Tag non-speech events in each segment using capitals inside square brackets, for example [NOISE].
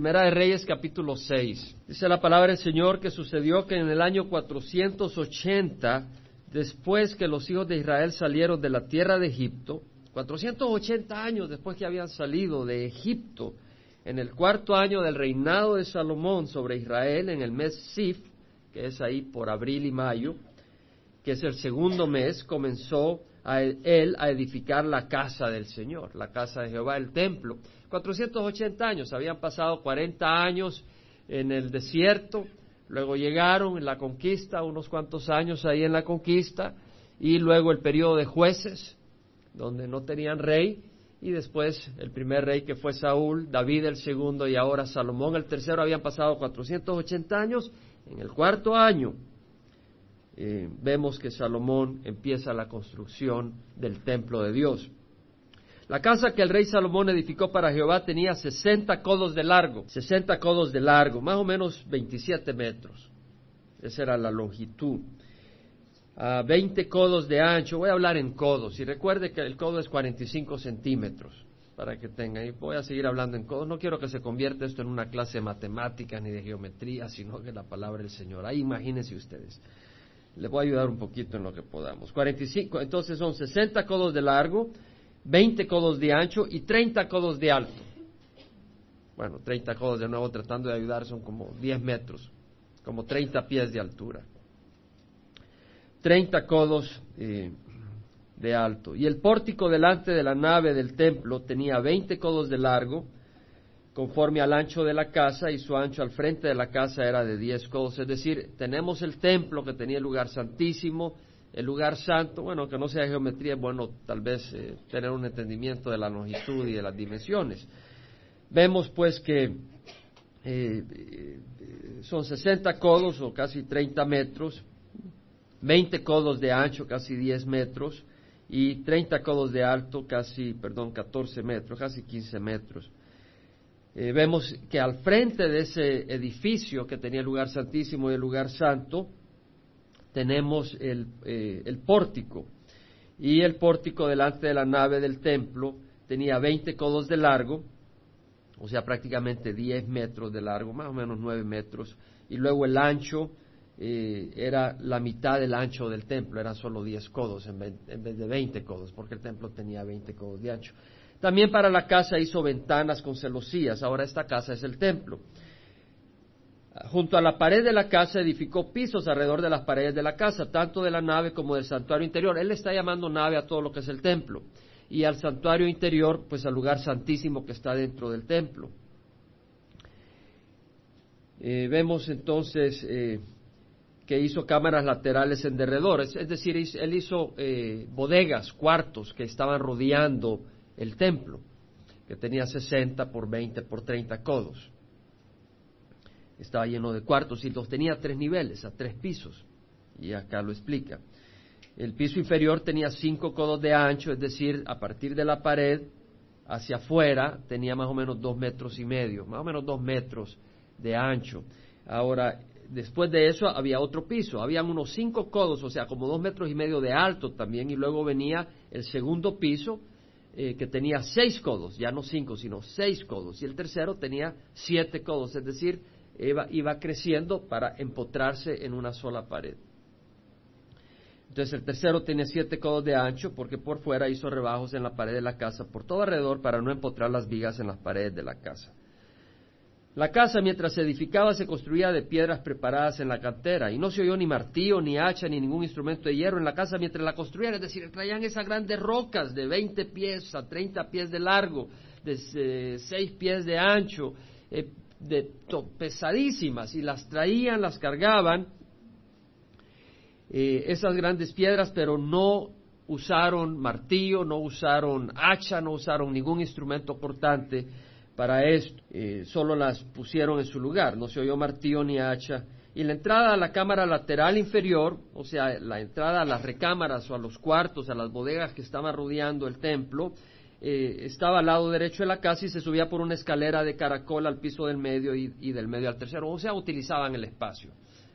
Primera de Reyes capítulo 6. Dice la palabra del Señor que sucedió que en el año 480, después que los hijos de Israel salieron de la tierra de Egipto, 480 años después que habían salido de Egipto, en el cuarto año del reinado de Salomón sobre Israel, en el mes Sif, que es ahí por abril y mayo, que es el segundo mes, comenzó a él a edificar la casa del Señor, la casa de Jehová, el templo. 480 años, habían pasado 40 años en el desierto, luego llegaron en la conquista, unos cuantos años ahí en la conquista, y luego el periodo de jueces, donde no tenían rey, y después el primer rey que fue Saúl, David el segundo y ahora Salomón el tercero, habían pasado 480 años, en el cuarto año eh, vemos que Salomón empieza la construcción del templo de Dios. La casa que el rey Salomón edificó para Jehová tenía 60 codos de largo, 60 codos de largo, más o menos 27 metros. Esa era la longitud. A 20 codos de ancho, voy a hablar en codos, y recuerde que el codo es 45 centímetros, para que tengan, y voy a seguir hablando en codos, no quiero que se convierta esto en una clase de matemáticas ni de geometría, sino que la palabra del Señor. Ahí imagínense ustedes. Le voy a ayudar un poquito en lo que podamos. 45, entonces son 60 codos de largo, 20 codos de ancho y 30 codos de alto. Bueno, 30 codos de nuevo tratando de ayudar son como 10 metros, como 30 pies de altura. 30 codos eh, de alto. Y el pórtico delante de la nave del templo tenía 20 codos de largo, conforme al ancho de la casa, y su ancho al frente de la casa era de 10 codos. Es decir, tenemos el templo que tenía el lugar santísimo, el lugar santo, bueno, que no sea geometría, es bueno tal vez eh, tener un entendimiento de la longitud y de las dimensiones. Vemos pues que eh, eh, son 60 codos o casi 30 metros, 20 codos de ancho, casi 10 metros, y 30 codos de alto, casi, perdón, 14 metros, casi 15 metros. vemos que al frente de ese edificio que tenía el lugar santísimo y el lugar santo, tenemos eh, el, pórtico. Y el pórtico delante de la nave del templo tenía 20 codos de largo, o sea, prácticamente 10 metros de largo, más o menos 9 metros. Y luego el ancho eh, era la mitad del ancho del templo, eran solo 10 codos en en vez de 20 codos, porque el templo tenía 20 codos de ancho. También para la casa hizo ventanas con celosías, ahora esta casa es el templo. Junto a la pared de la casa edificó pisos alrededor de las paredes de la casa, tanto de la nave como del santuario interior. Él está llamando nave a todo lo que es el templo. Y al santuario interior, pues al lugar santísimo que está dentro del templo. Eh, vemos entonces eh, que hizo cámaras laterales en derredores, es decir, él hizo eh, bodegas, cuartos que estaban rodeando el templo, que tenía 60 por 20 por 30 codos estaba lleno de cuartos y los tenía tres niveles, a tres pisos. Y acá lo explica. El piso inferior tenía cinco codos de ancho, es decir, a partir de la pared hacia afuera tenía más o menos dos metros y medio, más o menos dos metros de ancho. Ahora, después de eso había otro piso, habían unos cinco codos, o sea, como dos metros y medio de alto también, y luego venía el segundo piso eh, que tenía seis codos, ya no cinco, sino seis codos, y el tercero tenía siete codos, es decir, iba, creciendo para empotrarse en una sola pared. Entonces el tercero tenía siete codos de ancho porque por fuera hizo rebajos en la pared de la casa por todo alrededor para no empotrar las vigas en las paredes de la casa. La casa mientras se edificaba se construía de piedras preparadas en la cantera y no se oyó ni martillo, ni hacha, ni ningún instrumento de hierro en la casa mientras la construían, es decir, traían esas grandes rocas de 20 pies a 30 pies de largo, de 6 eh, pies de ancho, eh, de pesadísimas y las traían, las cargaban, eh, esas grandes piedras, pero no usaron martillo, no usaron hacha, no usaron ningún instrumento cortante para esto, eh, solo las pusieron en su lugar, no se oyó martillo ni hacha. Y la entrada a la cámara lateral inferior, o sea, la entrada a las recámaras o a los cuartos, a las bodegas que estaban rodeando el templo, eh, estaba al lado derecho de la casa y se subía por una escalera de caracol al piso del medio y, del medio al tercero, o sea, utilizaban el espacio.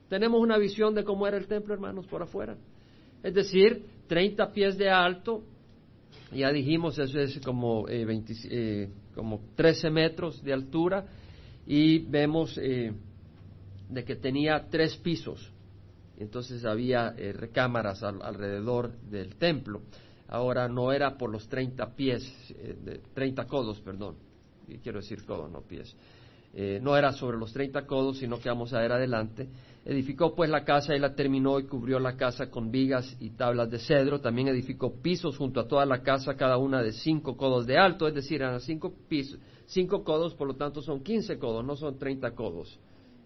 Tenemos una visión de cómo era el templo, hermanos, por afuera. Es decir, 30 pies de alto, ya dijimos, eso es como, eh, eh como 13 metros de altura, y vemos eh, de que tenía tres pisos. Entonces había eh, recámaras alrededor del templo. Ahora no era por los 30 pies, eh, de, 30 codos, perdón. Quiero decir codos, no pies. no era sobre los 30 codos, sino que vamos a ver adelante. Edificó pues la casa y la terminó y cubrió la casa con vigas y tablas de cedro. También edificó pisos junto a toda la casa, cada una de cinco codos de alto, es decir, eran cinco pisos, cinco codos, por lo tanto son quince codos, no son treinta codos.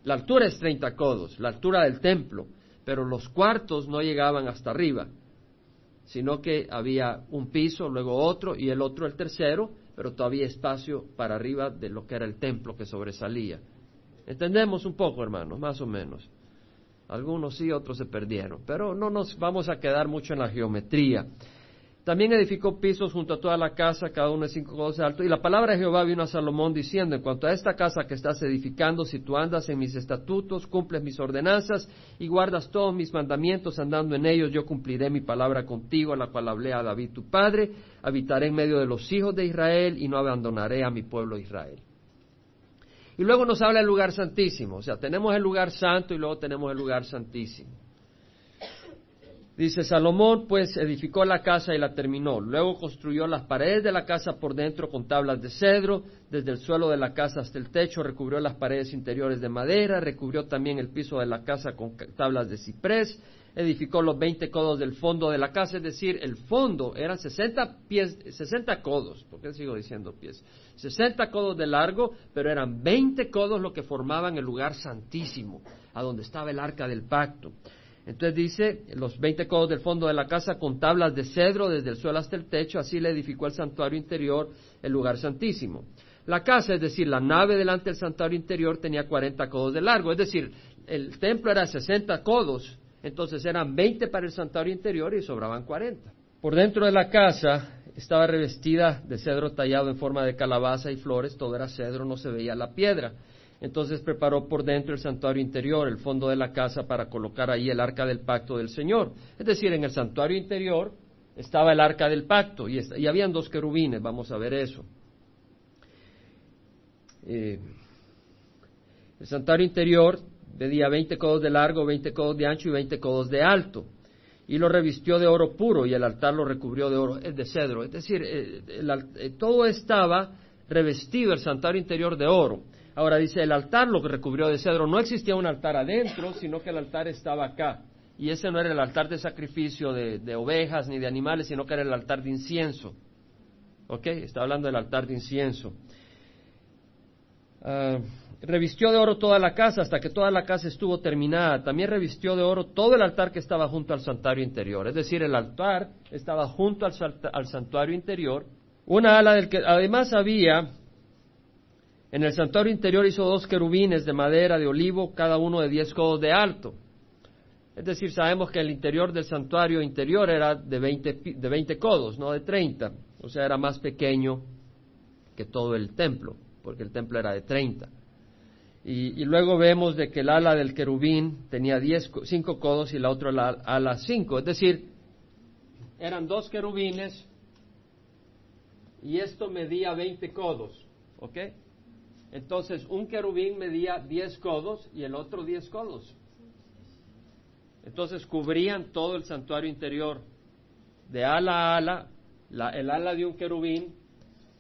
La altura es treinta codos, la altura del templo, pero los cuartos no llegaban hasta arriba, sino que había un piso, luego otro y el otro el tercero, pero todavía espacio para arriba de lo que era el templo que sobresalía. ¿Entendemos un poco, hermanos? Más o menos. Algunos sí, otros se perdieron. Pero no nos vamos a quedar mucho en la geometría. También edificó pisos junto a toda la casa, cada uno de cinco codos de alto. Y la palabra de Jehová vino a Salomón diciendo, en cuanto a esta casa que estás edificando, si tú andas en mis estatutos, cumples mis ordenanzas y guardas todos mis mandamientos andando en ellos, yo cumpliré mi palabra contigo, a la cual hablé a David tu padre, habitaré en medio de los hijos de Israel y no abandonaré a mi pueblo Israel. Y luego nos habla el lugar santísimo. O sea, tenemos el lugar santo y luego tenemos el lugar santísimo. Dice, Salomón pues edificó la casa y la terminó. Luego construyó las paredes de la casa por dentro con tablas de cedro, desde el suelo de la casa hasta el techo, recubrió las paredes interiores de madera, recubrió también el piso de la casa con tablas de ciprés, edificó los veinte codos del fondo de la casa, es decir, el fondo eran 60 pies, 60 codos, ¿por qué sigo diciendo pies? 60 codos de largo, pero eran 20 codos lo que formaban el lugar santísimo, a donde estaba el arca del pacto. Entonces dice, los 20 codos del fondo de la casa con tablas de cedro desde el suelo hasta el techo, así le edificó el santuario interior, el lugar santísimo. La casa, es decir, la nave delante del santuario interior tenía 40 codos de largo, es decir, el templo era 60 codos, entonces eran 20 para el santuario interior y sobraban 40. Por dentro de la casa estaba revestida de cedro tallado en forma de calabaza y flores, todo era cedro, no se veía la piedra. Entonces preparó por dentro el santuario interior, el fondo de la casa, para colocar ahí el arca del pacto del Señor. Es decir, en el santuario interior estaba el arca del pacto y, y habían dos querubines, vamos a ver eso. Eh, el santuario interior medía veinte codos de largo, veinte codos de ancho y veinte codos de alto. Y lo revistió de oro puro y el altar lo recubrió de oro, de cedro. Es decir, eh, eh, todo estaba revestido, el santuario interior de oro. Ahora dice, el altar lo que recubrió de cedro. No existía un altar adentro, sino que el altar estaba acá. Y ese no era el altar de sacrificio de, ovejas ni de animales, sino que era el altar de incienso. ¿Ok? Está hablando del altar de incienso. Ah, revistió de oro toda la casa hasta que toda la casa estuvo terminada. También revistió de oro todo el altar que estaba junto al santuario interior. Es decir, el altar estaba junto al, al santuario interior. Una ala del que además había en el santuario interior hizo dos querubines de madera de olivo, cada uno de diez codos de alto. Es decir, sabemos que el interior del santuario interior era de veinte de 20 codos, no de treinta. O sea, era más pequeño que todo el templo, porque el templo era de treinta. Y, luego vemos de que el ala del querubín tenía diez, cinco codos y la otra ala cinco. Es decir, eran dos querubines y esto medía veinte codos. ¿Ok? Entonces, un querubín medía diez codos y el otro diez codos. Entonces, cubrían todo el santuario interior. De ala a ala, el ala de un querubín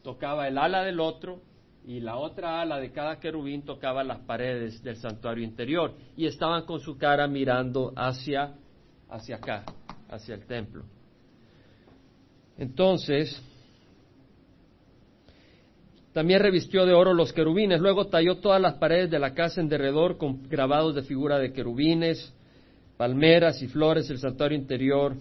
tocaba el ala del otro y la otra ala de cada querubín tocaba las paredes del santuario interior y estaban con su cara mirando hacia, hacia acá, hacia el templo. Entonces, también revistió de oro los querubines, luego talló todas las paredes de la casa en derredor con grabados de figura de querubines, palmeras y flores, el santuario interior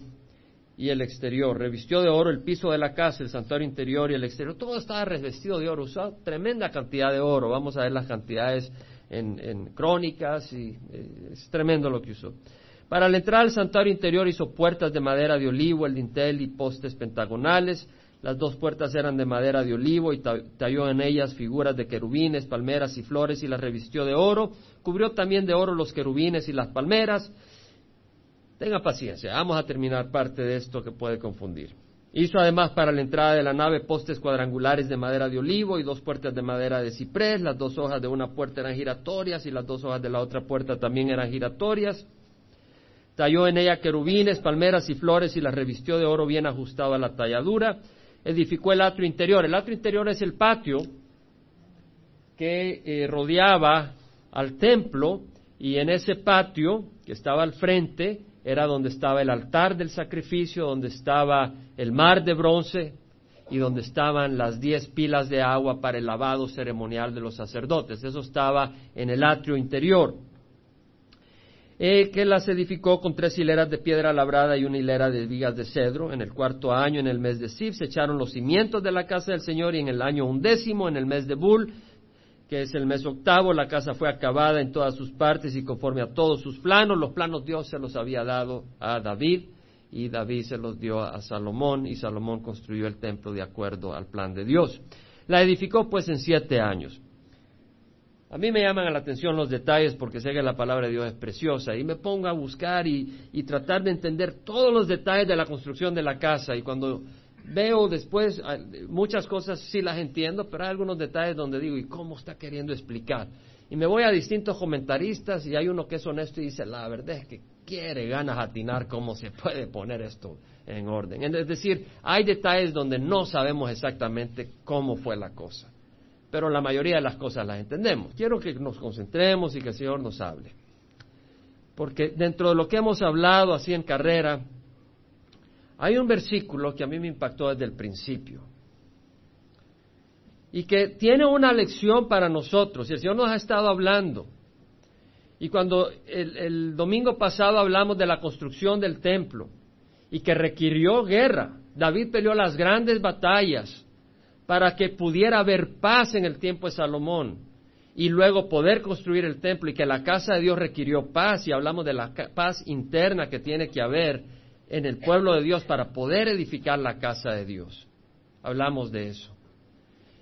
y el exterior. Revistió de oro el piso de la casa, el santuario interior y el exterior. Todo estaba revestido de oro. Usó tremenda cantidad de oro. Vamos a ver las cantidades en, crónicas y eh, es tremendo lo que usó. Para la entrada al santuario interior hizo puertas de madera de olivo, el dintel y postes pentagonales. Las dos puertas eran de madera de olivo y talló en ellas figuras de querubines, palmeras y flores y las revistió de oro. Cubrió también de oro los querubines y las palmeras Tenga paciencia, vamos a terminar parte de esto que puede confundir. Hizo además para la entrada de la nave postes cuadrangulares de madera de olivo y dos puertas de madera de ciprés. Las dos hojas de una puerta eran giratorias y las dos hojas de la otra puerta también eran giratorias. Talló en ella querubines, palmeras y flores y las revistió de oro bien ajustado a la talladura. Edificó el atrio interior. El atrio interior es el patio que eh, rodeaba al templo y en ese patio que estaba al frente era donde estaba el altar del sacrificio, donde estaba el mar de bronce y donde estaban las diez pilas de agua para el lavado ceremonial de los sacerdotes. Eso estaba en el atrio interior. Eh, que las edificó con tres hileras de piedra labrada y una hilera de vigas de cedro. En el cuarto año, en el mes de Sif, se echaron los cimientos de la casa del Señor y en el año undécimo, en el mes de Bul, que es el mes octavo, la casa fue acabada en todas sus partes y conforme a todos sus planos. Los planos Dios se los había dado a David y David se los dio a Salomón y Salomón construyó el templo de acuerdo al plan de Dios. La edificó pues en siete años. A mí me llaman la atención los detalles porque sé que la palabra de Dios es preciosa y me pongo a buscar y, y tratar de entender todos los detalles de la construcción de la casa y cuando veo después ah, muchas cosas sí las entiendo, pero hay algunos detalles donde digo, ¿y cómo está queriendo explicar? Y me voy a distintos comentaristas y hay uno que es honesto y dice, la verdad es que quiere ganas atinar cómo se puede poner esto en orden. Es decir, hay detalles donde no sabemos exactamente cómo fue la cosa, pero la mayoría de las cosas las entendemos. Quiero que nos concentremos y que el Señor nos hable. Porque dentro de lo que hemos hablado así en carrera, hay un versículo que a mí me impactó desde el principio y que tiene una lección para nosotros y el Señor nos ha estado hablando. Y cuando el, domingo pasado hablamos de la construcción del templo y que requirió guerra, David peleó las grandes batallas para que pudiera haber paz en el tiempo de Salomón y luego poder construir el templo y que la casa de Dios requirió paz y hablamos de la paz interna que tiene que haber en el pueblo de Dios para poder edificar la casa de Dios. Hablamos de eso.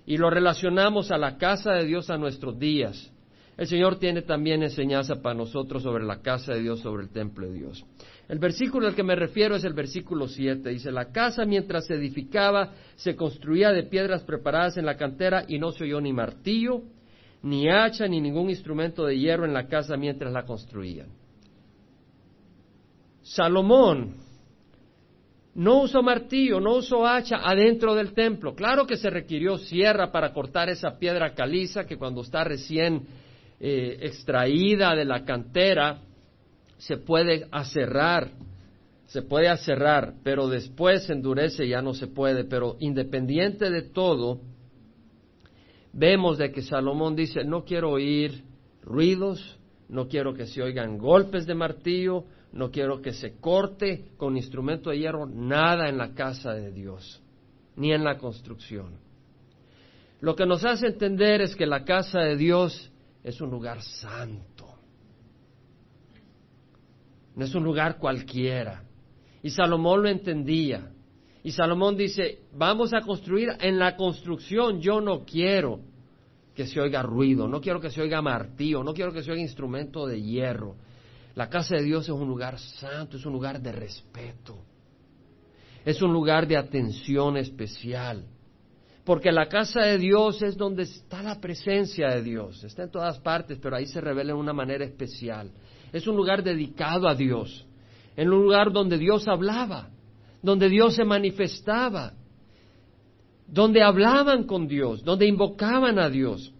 Y lo relacionamos a la casa de Dios a nuestros días. El Señor tiene también enseñanza para nosotros sobre la casa de Dios, sobre el templo de Dios. El versículo al que me refiero es el versículo 7. Dice, la casa mientras se edificaba se construía de piedras preparadas en la cantera y no se oyó ni martillo, ni hacha, ni ningún instrumento de hierro en la casa mientras la construían. Salomón no usó martillo, no usó hacha adentro del templo. Claro que se requirió sierra para cortar esa piedra caliza que cuando está recién eh, extraída de la cantera se puede aserrar, se puede aserrar, pero después se endurece ya no se puede. Pero independiente de todo, vemos de que Salomón dice, no quiero oír ruidos, no quiero que se oigan golpes de martillo, no quiero que se corte con instrumento de hierro nada en la casa de Dios, ni en la construcción. Lo que nos hace entender es que la casa de Dios es un lugar santo, no es un lugar cualquiera. Y Salomón lo entendía. Y Salomón dice, vamos a construir en la construcción, yo no quiero que se oiga ruido, no quiero que se oiga martillo, no quiero que se oiga instrumento de hierro. La casa de Dios es un lugar santo, es un lugar de respeto, es un lugar de atención especial. Porque la casa de Dios es donde está la presencia de Dios. Está en todas partes, pero ahí se revela de una manera especial. Es un lugar dedicado a Dios. En un lugar donde Dios hablaba, donde Dios se manifestaba, donde hablaban con Dios, donde invocaban a Dios,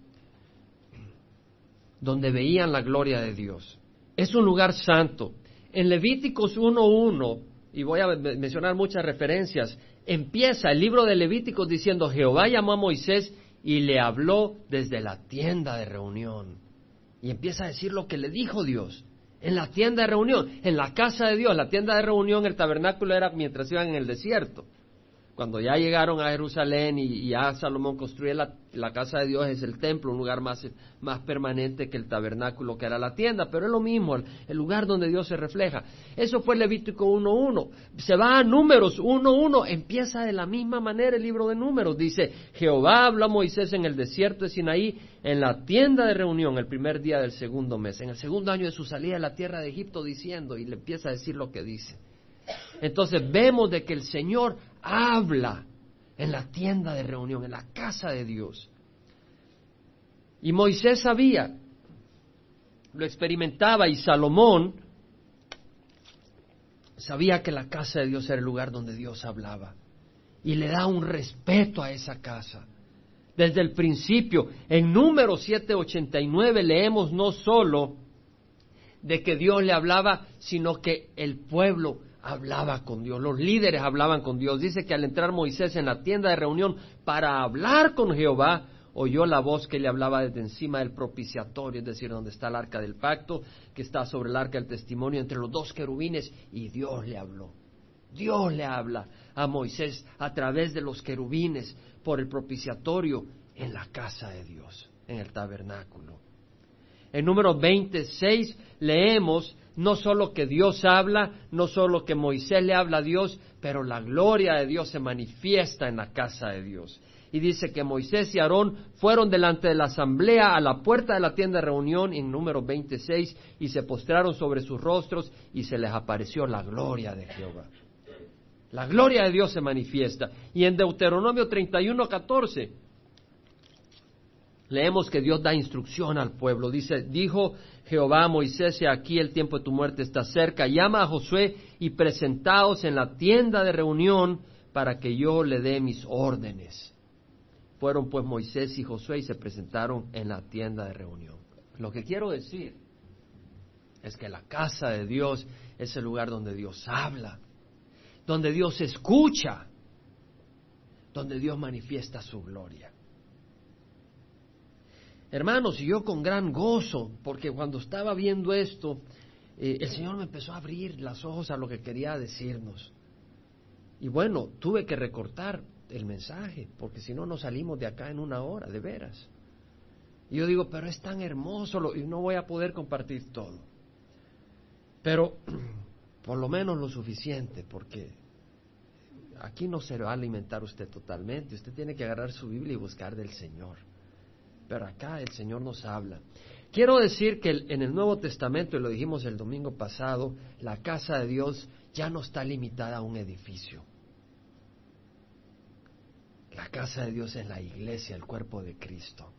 donde veían la gloria de Dios. Es un lugar santo. En Levíticos 1.1, y voy a mencionar muchas referencias, empieza el libro de Levíticos diciendo, Jehová llamó a Moisés y le habló desde la tienda de reunión. Y empieza a decir lo que le dijo Dios. En la tienda de reunión, en la casa de Dios, la tienda de reunión, el tabernáculo era mientras iban en el desierto. Cuando ya llegaron a Jerusalén y, ya Salomón construye la, casa de Dios, es el templo, un lugar más, más, permanente que el tabernáculo, que era la tienda, pero es lo mismo, el, lugar donde Dios se refleja. Eso fue Levítico 1.1. Se va a Números 1.1, empieza de la misma manera el libro de Números. Dice, Jehová habló a Moisés en el desierto de Sinaí, en la tienda de reunión, el primer día del segundo mes, en el segundo año de su salida de la tierra de Egipto, diciendo, y le empieza a decir lo que dice. Entonces vemos de que el Señor habla en la tienda de reunión, en la casa de Dios. Y Moisés sabía, lo experimentaba y Salomón sabía que la casa de Dios era el lugar donde Dios hablaba. Y le da un respeto a esa casa. Desde el principio, en número 789 leemos no solo de que Dios le hablaba, sino que el pueblo hablaba con Dios, los líderes hablaban con Dios. Dice que al entrar Moisés en la tienda de reunión para hablar con Jehová, oyó la voz que le hablaba desde encima del propiciatorio, es decir, donde está el arca del pacto, que está sobre el arca del testimonio entre los dos querubines, y Dios le habló. Dios le habla a Moisés a través de los querubines por el propiciatorio en la casa de Dios, en el tabernáculo. En número 26 leemos no solo que Dios habla, no solo que Moisés le habla a Dios, pero la gloria de Dios se manifiesta en la casa de Dios y dice que Moisés y Aarón fueron delante de la asamblea a la puerta de la tienda de reunión en número 26 y se postraron sobre sus rostros y se les apareció la gloria de Jehová. La gloria de Dios se manifiesta. Y en Deuteronomio 31, 14 leemos que Dios da instrucción al pueblo. Dice, dijo Jehová a Moisés, aquí el tiempo de tu muerte está cerca, llama a Josué y presentaos en la tienda de reunión para que yo le dé mis órdenes. Fueron pues Moisés y Josué y se presentaron en la tienda de reunión. Lo que quiero decir es que la casa de Dios es el lugar donde Dios habla, donde Dios escucha, donde Dios manifiesta su gloria. Hermanos, y yo con gran gozo, porque cuando estaba viendo esto, eh, el Señor me empezó a abrir los ojos a lo que quería decirnos. Y bueno, tuve que recortar el mensaje, porque si no, no salimos de acá en una hora, de veras. Y yo digo, pero es tan hermoso y no voy a poder compartir todo. Pero [CLEARS THROAT] por lo menos lo suficiente, porque aquí no se va a alimentar usted totalmente. Usted tiene que agarrar su Biblia y buscar del Señor. Pero acá el Señor nos habla. Quiero decir que en el Nuevo Testamento, y lo dijimos el domingo pasado, la casa de Dios ya no está limitada a un edificio. La casa de Dios es la iglesia, el cuerpo de Cristo.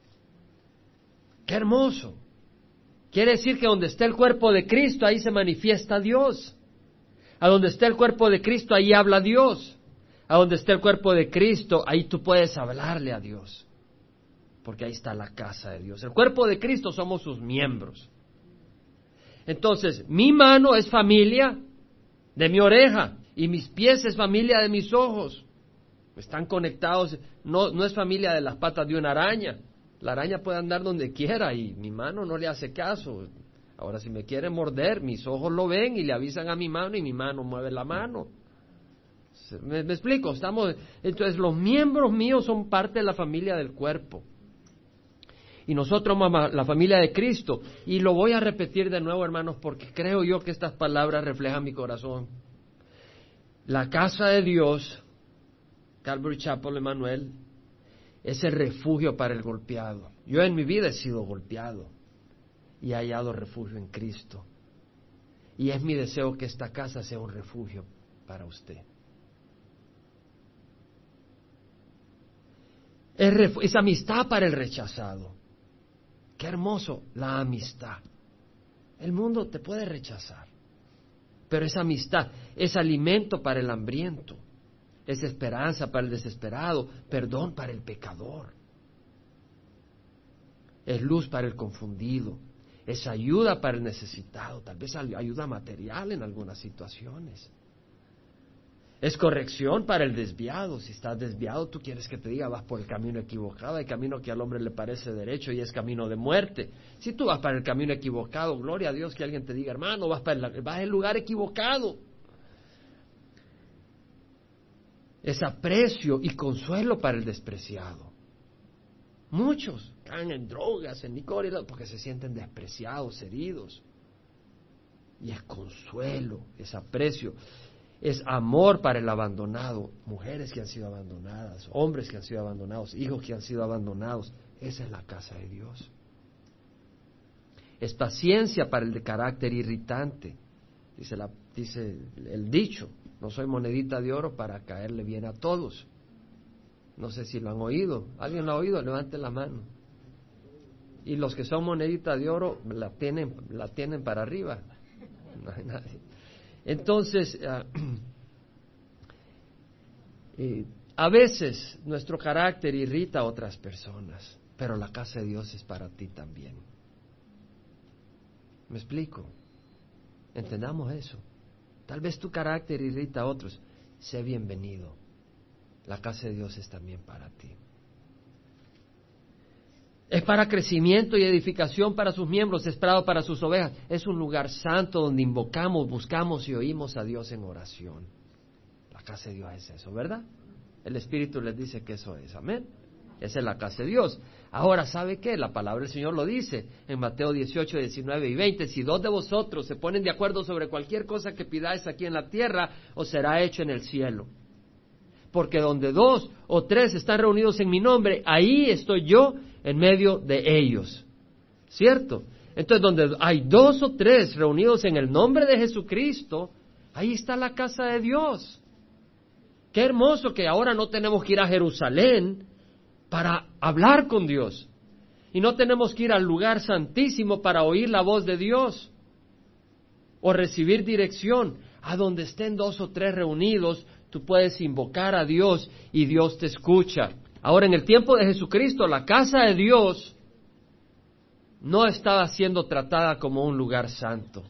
¡Qué hermoso! Quiere decir que donde está el cuerpo de Cristo, ahí se manifiesta Dios. A donde está el cuerpo de Cristo, ahí habla Dios. A donde está el cuerpo de Cristo, ahí tú puedes hablarle a Dios. Porque ahí está la casa de Dios. El cuerpo de Cristo somos sus miembros. Entonces, mi mano es familia de mi oreja y mis pies es familia de mis ojos. Están conectados, no, es familia de las patas de una araña. La araña puede andar donde quiera y mi mano no le hace caso. Ahora, si me quiere morder, mis ojos lo ven y le avisan a mi mano y mi mano mueve la mano. ¿Me, explico? Estamos, entonces, los miembros míos son parte de la familia del cuerpo. Y nosotros, mamá, la familia de Cristo. Y lo voy a repetir de nuevo, hermanos, porque creo yo que estas palabras reflejan mi corazón. La casa de Dios Calvary Chapel, Emanuel, es el refugio para el golpeado. Yo en mi vida he sido golpeado y he hallado refugio en Cristo. Y es mi deseo que esta casa sea un refugio para usted. Es amistad para el rechazado. Qué hermoso la amistad. El mundo te puede rechazar, pero esa amistad es alimento para el hambriento es esperanza para el desesperado, perdón para el pecador, es luz para el confundido, es ayuda para el necesitado, tal vez ayuda material en algunas situaciones. Es corrección para el desviado. Si estás desviado, tú quieres que te diga, vas por el camino equivocado, el camino que al hombre le parece derecho y es camino de muerte. Si tú vas para el camino equivocado, gloria a Dios que alguien te diga, hermano, vas para el, vas lugar equivocado. es aprecio y consuelo para el despreciado. Muchos caen en drogas, en licor, porque se sienten despreciados, heridos. Y es consuelo, es aprecio, es amor para el abandonado, mujeres que han sido abandonadas, hombres que han sido abandonados, hijos que han sido abandonados. Esa es la casa de Dios. Es paciencia para el de carácter irritante, dice, dice el dicho No soy monedita de oro para caerle bien a todos. No sé si lo han oído. ¿Alguien lo ha oído? Levante la mano. Y los que son monedita de oro la tienen, la tienen para arriba. No hay nadie. Entonces, ah, [CLEARS THROAT] eh, a veces nuestro carácter irrita a otras personas, pero la casa de Dios es para ti también. ¿Me explico? Entendamos eso. Tal vez tu carácter irrita a otros. Sé bienvenido. La casa de Dios es también para ti. Es para crecimiento y edificación para sus miembros, esperado para sus ovejas. Es un lugar santo donde invocamos, buscamos y oímos a Dios en oración. La casa de Dios es eso, ¿verdad? El Espíritu les dice que eso es. Amén. Esa es la casa de Dios. Ahora, ¿sabe qué? La palabra del Señor lo dice en Mateo 18, 19 y 20. Si dos de vosotros se ponen de acuerdo sobre cualquier cosa que pidáis aquí en la tierra, os será hecho en el cielo. Porque donde dos o tres están reunidos en mi nombre, ahí estoy yo en medio de ellos. ¿Cierto? Entonces, donde hay dos o tres reunidos en el nombre de Jesucristo, ahí está la casa de Dios. Qué hermoso que ahora no tenemos que ir a Jerusalén para hablar con Dios. Y no tenemos que ir al lugar santísimo para oír la voz de Dios o recibir dirección. A donde estén dos o tres reunidos, tú puedes invocar a Dios y Dios te escucha. Ahora, en el tiempo de Jesucristo, la casa de Dios no estaba siendo tratada como un lugar santo.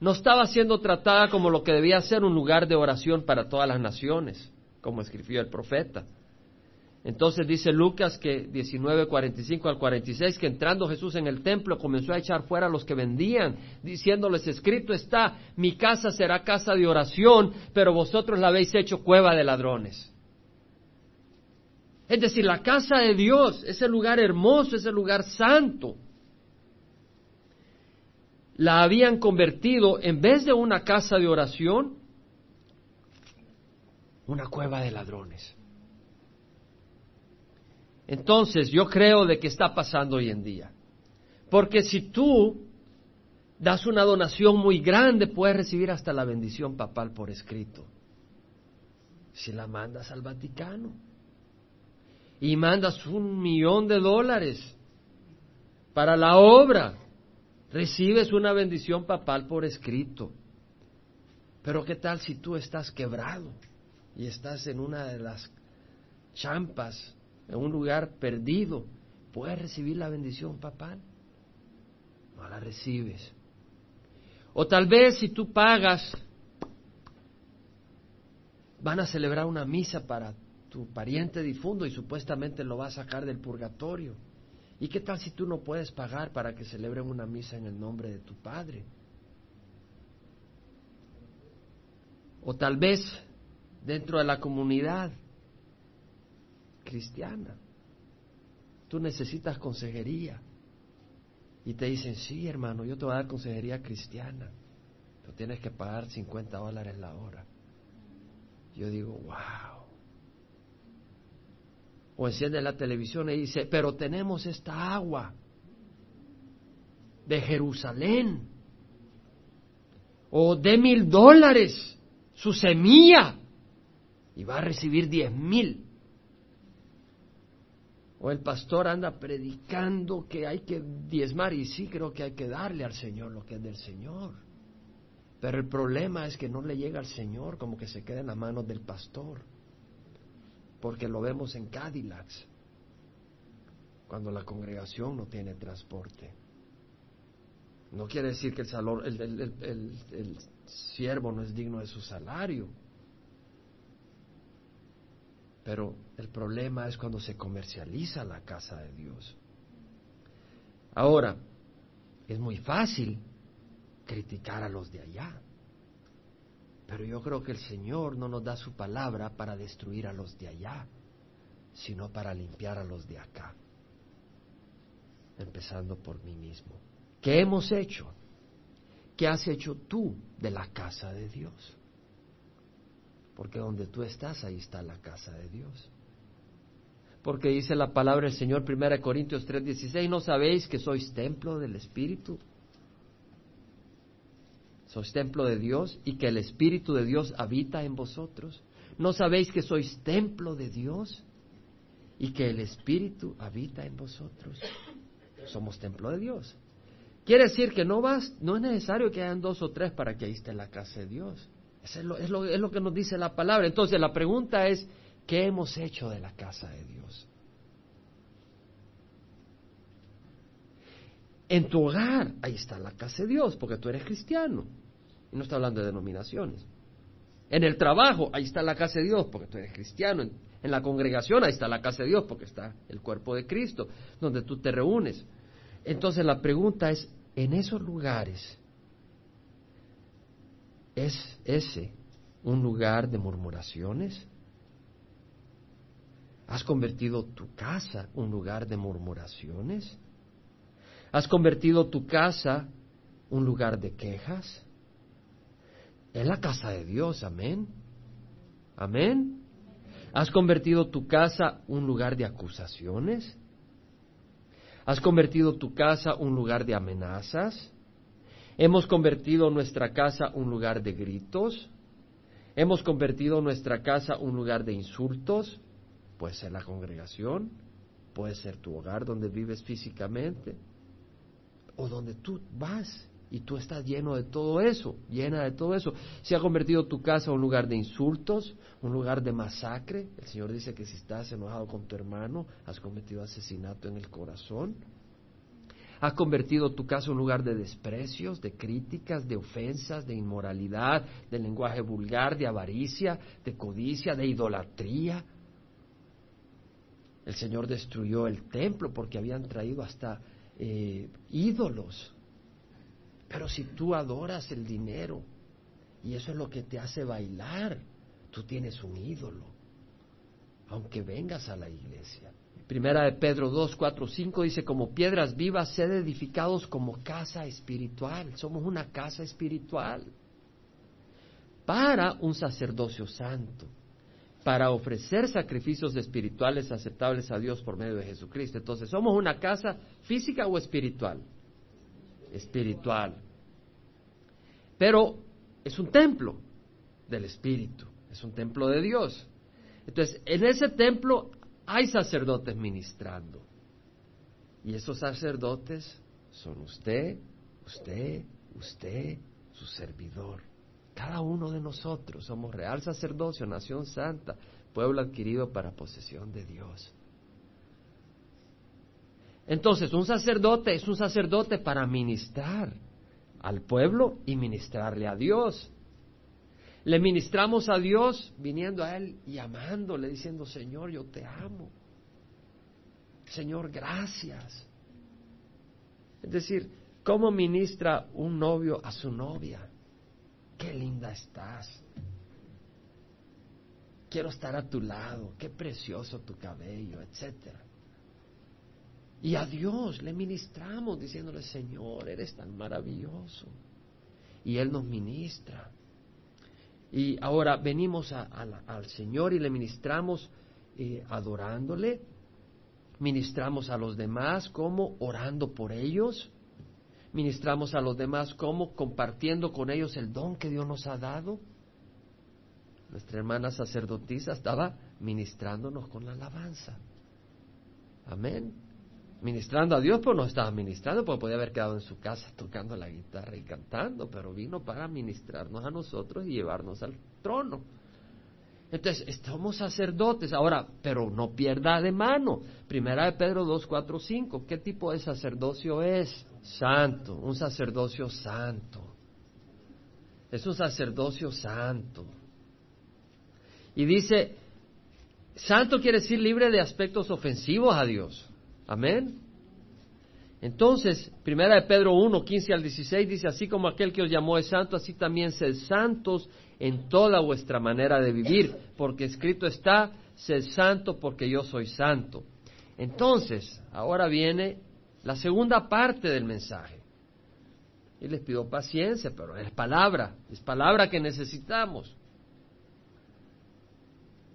No estaba siendo tratada como lo que debía ser un lugar de oración para todas las naciones, como escribió el profeta. Entonces dice Lucas que 19, 45 al 46, que entrando Jesús en el templo comenzó a echar fuera a los que vendían, diciéndoles, escrito está, mi casa será casa de oración, pero vosotros la habéis hecho cueva de ladrones. Es decir, la casa de Dios, ese lugar hermoso, ese lugar santo, la habían convertido, en vez de una casa de oración, una cueva de ladrones. Entonces, yo creo de que está pasando hoy en día. Porque si tú das una donación muy grande, puedes recibir hasta la bendición papal por escrito. Si la mandas al Vaticano y mandas un millón de dólares para la obra, recibes una bendición papal por escrito. Pero ¿qué tal si tú estás quebrado y estás en una de las champas en un lugar perdido, ¿puedes recibir la bendición papal? No la recibes. O tal vez si tú pagas, van a celebrar una misa para tu pariente difunto y supuestamente lo va a sacar del purgatorio. ¿Y qué tal si tú no puedes pagar para que celebren una misa en el nombre de tu padre? O tal vez dentro de la comunidad cristiana. Tú necesitas consejería. Y te dicen, sí, hermano, yo te voy a dar consejería cristiana, pero tienes que pagar 50 dólares la hora. Yo digo, wow. O enciende la televisión y dice, pero tenemos esta agua de Jerusalén. O de mil dólares su semilla y va a recibir diez mil o el pastor anda predicando que hay que diezmar y sí creo que hay que darle al Señor lo que es del Señor. Pero el problema es que no le llega al Señor como que se queda en las manos del pastor. Porque lo vemos en Cadillacs, cuando la congregación no tiene transporte. No quiere decir que el, salón, el siervo no es digno de su salario. Pero el problema es cuando se comercializa la casa de Dios. Ahora, es muy fácil criticar a los de allá. Pero yo creo que el Señor no nos da su palabra para destruir a los de allá, sino para limpiar a los de acá. Empezando por mí mismo. ¿Qué hemos hecho? ¿Qué has hecho tú de la casa de Dios? Porque donde tú estás, ahí está la casa de Dios. Porque dice la palabra del Señor, 1 Corintios 3:16, ¿no sabéis que sois templo del Espíritu? sois templo de Dios y que el Espíritu de Dios habita en vosotros. ¿No sabéis que sois templo de Dios y que el Espíritu habita en vosotros? Somos templo de Dios. Quiere decir que no vas, no es necesario que hayan dos o tres para que ahí esté la casa de Dios. Es lo, que nos dice la palabra. Entonces la pregunta es, ¿qué hemos hecho de la casa de Dios? En tu hogar, ahí está la casa de Dios, porque tú eres cristiano. Y no está hablando de denominaciones. En el trabajo, ahí está la casa de Dios, porque tú eres cristiano. En, la congregación, ahí está la casa de Dios, porque está el cuerpo de Cristo, donde tú te reúnes. Entonces la pregunta es, en esos lugares, ¿es ese un lugar de murmuraciones? ¿Has convertido tu casa un lugar de murmuraciones? ¿Has convertido tu casa un lugar de quejas? Es la casa de Dios, amén. Amén. ¿Has convertido tu casa un lugar de acusaciones? ¿Has convertido tu casa un lugar de amenazas? ¿Hemos convertido nuestra casa un lugar de gritos? ¿Hemos convertido nuestra casa un lugar de insultos? Puede ser la congregación, puede ser tu hogar donde vives físicamente, o donde tú vas y tú estás lleno de todo eso, llena de todo eso. Se ha convertido tu casa un lugar de insultos, un lugar de masacre. El Señor dice que si estás enojado con tu hermano, has cometido asesinato en el corazón. Ha convertido tu casa en un lugar de desprecios, de críticas, de ofensas, de inmoralidad, de lenguaje vulgar, de avaricia, de codicia, de idolatría. El Señor destruyó el templo porque habían traído hasta eh, ídolos. Pero si tú adoras el dinero y eso es lo que te hace bailar, tú tienes un ídolo, aunque vengas a la iglesia. Primera de Pedro 2, 4, 5 dice, como piedras vivas, sed edificados como casa espiritual. Somos una casa espiritual para un sacerdocio santo para ofrecer sacrificios espirituales aceptables a Dios por medio de Jesucristo. Entonces, ¿somos una casa física o espiritual? Espiritual. Pero es un templo del Espíritu, es un templo de Dios. Entonces, en ese templo hay sacerdotes ministrando. Y esos sacerdotes son usted, usted, usted, su servidor. Cada uno de nosotros somos real sacerdocio, nación santa, pueblo adquirido para posesión de Dios. Entonces, un sacerdote es un sacerdote para ministrar al pueblo y ministrarle a Dios. Le ministramos a Dios viniendo a Él y amándole, diciendo, Señor, yo te amo. Señor, gracias. Es decir, ¿cómo ministra un novio a su novia? qué linda estás. Quiero estar a tu lado, qué precioso tu cabello, etcétera. Y a Dios le ministramos diciéndole, Señor, eres tan maravilloso. Y Él nos ministra. Y ahora venimos al Señor y le ministramos eh, adorándole, ministramos a los demás como orando por ellos, ministramos a los demás como compartiendo con ellos el don que Dios nos ha dado. Nuestra hermana sacerdotisa estaba ministrándonos con la alabanza. Amén. Ministrando a Dios, pues no estaba ministrando, porque podía haber quedado en su casa tocando la guitarra y cantando, pero vino para ministrarnos a nosotros y llevarnos al trono. Entonces, estamos sacerdotes. Ahora, pero no pierda de mano. Primera de Pedro 2, 4, 5. ¿Qué tipo de sacerdocio es? Santo, un sacerdocio santo. Es un sacerdocio santo. Y dice, santo quiere decir libre de aspectos ofensivos a Dios. Amén. Entonces, primera de Pedro 1, 15 al 16 dice, así como aquel que os llamó es santo, así también sed santos en toda vuestra manera de vivir, porque escrito está, sed santo porque yo soy santo. Entonces, ahora viene la segunda parte del mensaje. Y les pido paciencia, pero es palabra, es palabra que necesitamos.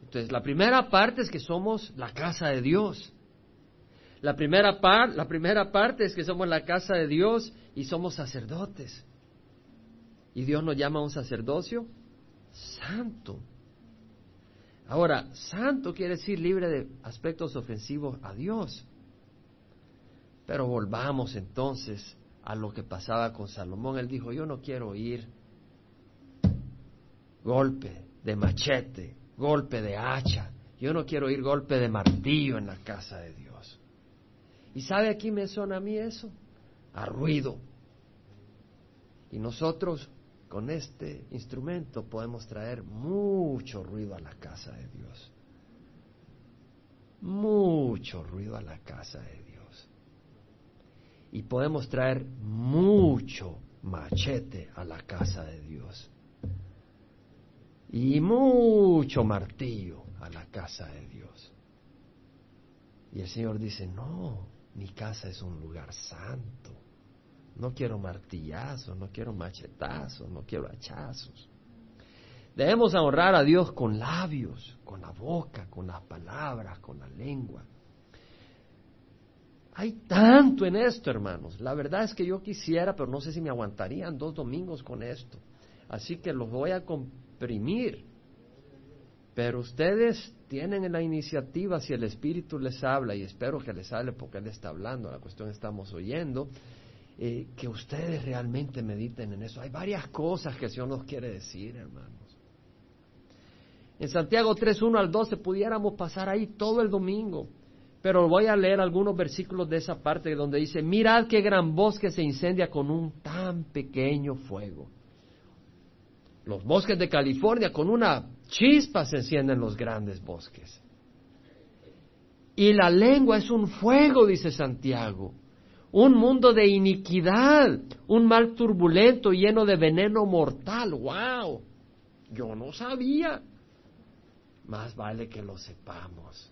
Entonces, la primera parte es que somos la casa de Dios. La primera, la primera parte es que somos la casa de Dios y somos sacerdotes. Y Dios nos llama a un sacerdocio santo. Ahora, santo quiere decir libre de aspectos ofensivos a Dios. Pero volvamos entonces a lo que pasaba con Salomón. Él dijo, yo no quiero oír golpe de machete, golpe de hacha. Yo no quiero oír golpe de martillo en la casa de Dios. ¿Y sabe aquí me suena a mí eso? A ruido. Y nosotros con este instrumento podemos traer mucho ruido a la casa de Dios. Mucho ruido a la casa de Dios. Y podemos traer mucho machete a la casa de Dios. Y mucho martillo a la casa de Dios. Y el Señor dice, no, mi casa es un lugar santo. No quiero martillazos, no quiero machetazos, no quiero hachazos. Debemos honrar a Dios con labios, con la boca, con las palabras, con la lengua. Hay tanto en esto, hermanos. La verdad es que yo quisiera, pero no sé si me aguantarían dos domingos con esto. Así que los voy a comprimir. Pero ustedes tienen la iniciativa si el Espíritu les habla, y espero que les hable porque Él está hablando, la cuestión estamos oyendo. Eh, que ustedes realmente mediten en eso. Hay varias cosas que el Señor nos quiere decir, hermanos. En Santiago 3, 1 al 12 pudiéramos pasar ahí todo el domingo, pero voy a leer algunos versículos de esa parte donde dice, mirad qué gran bosque se incendia con un tan pequeño fuego. Los bosques de California con una chispa se encienden los grandes bosques. Y la lengua es un fuego, dice Santiago un mundo de iniquidad, un mal turbulento lleno de veneno mortal. ¡Wow! Yo no sabía. Más vale que lo sepamos.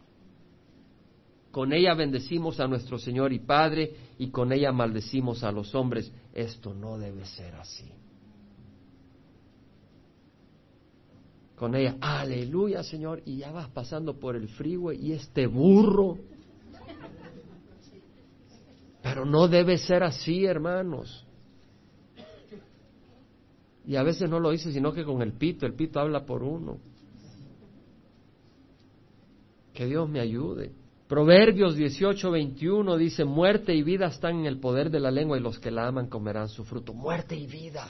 Con ella bendecimos a nuestro Señor y Padre y con ella maldecimos a los hombres. Esto no debe ser así. Con ella, aleluya Señor, y ya vas pasando por el freeway y este burro pero no debe ser así, hermanos. Y a veces no lo dice, sino que con el pito, el pito habla por uno. Que Dios me ayude. Proverbios 18, 21 dice, muerte y vida están en el poder de la lengua y los que la aman comerán su fruto. Muerte y vida.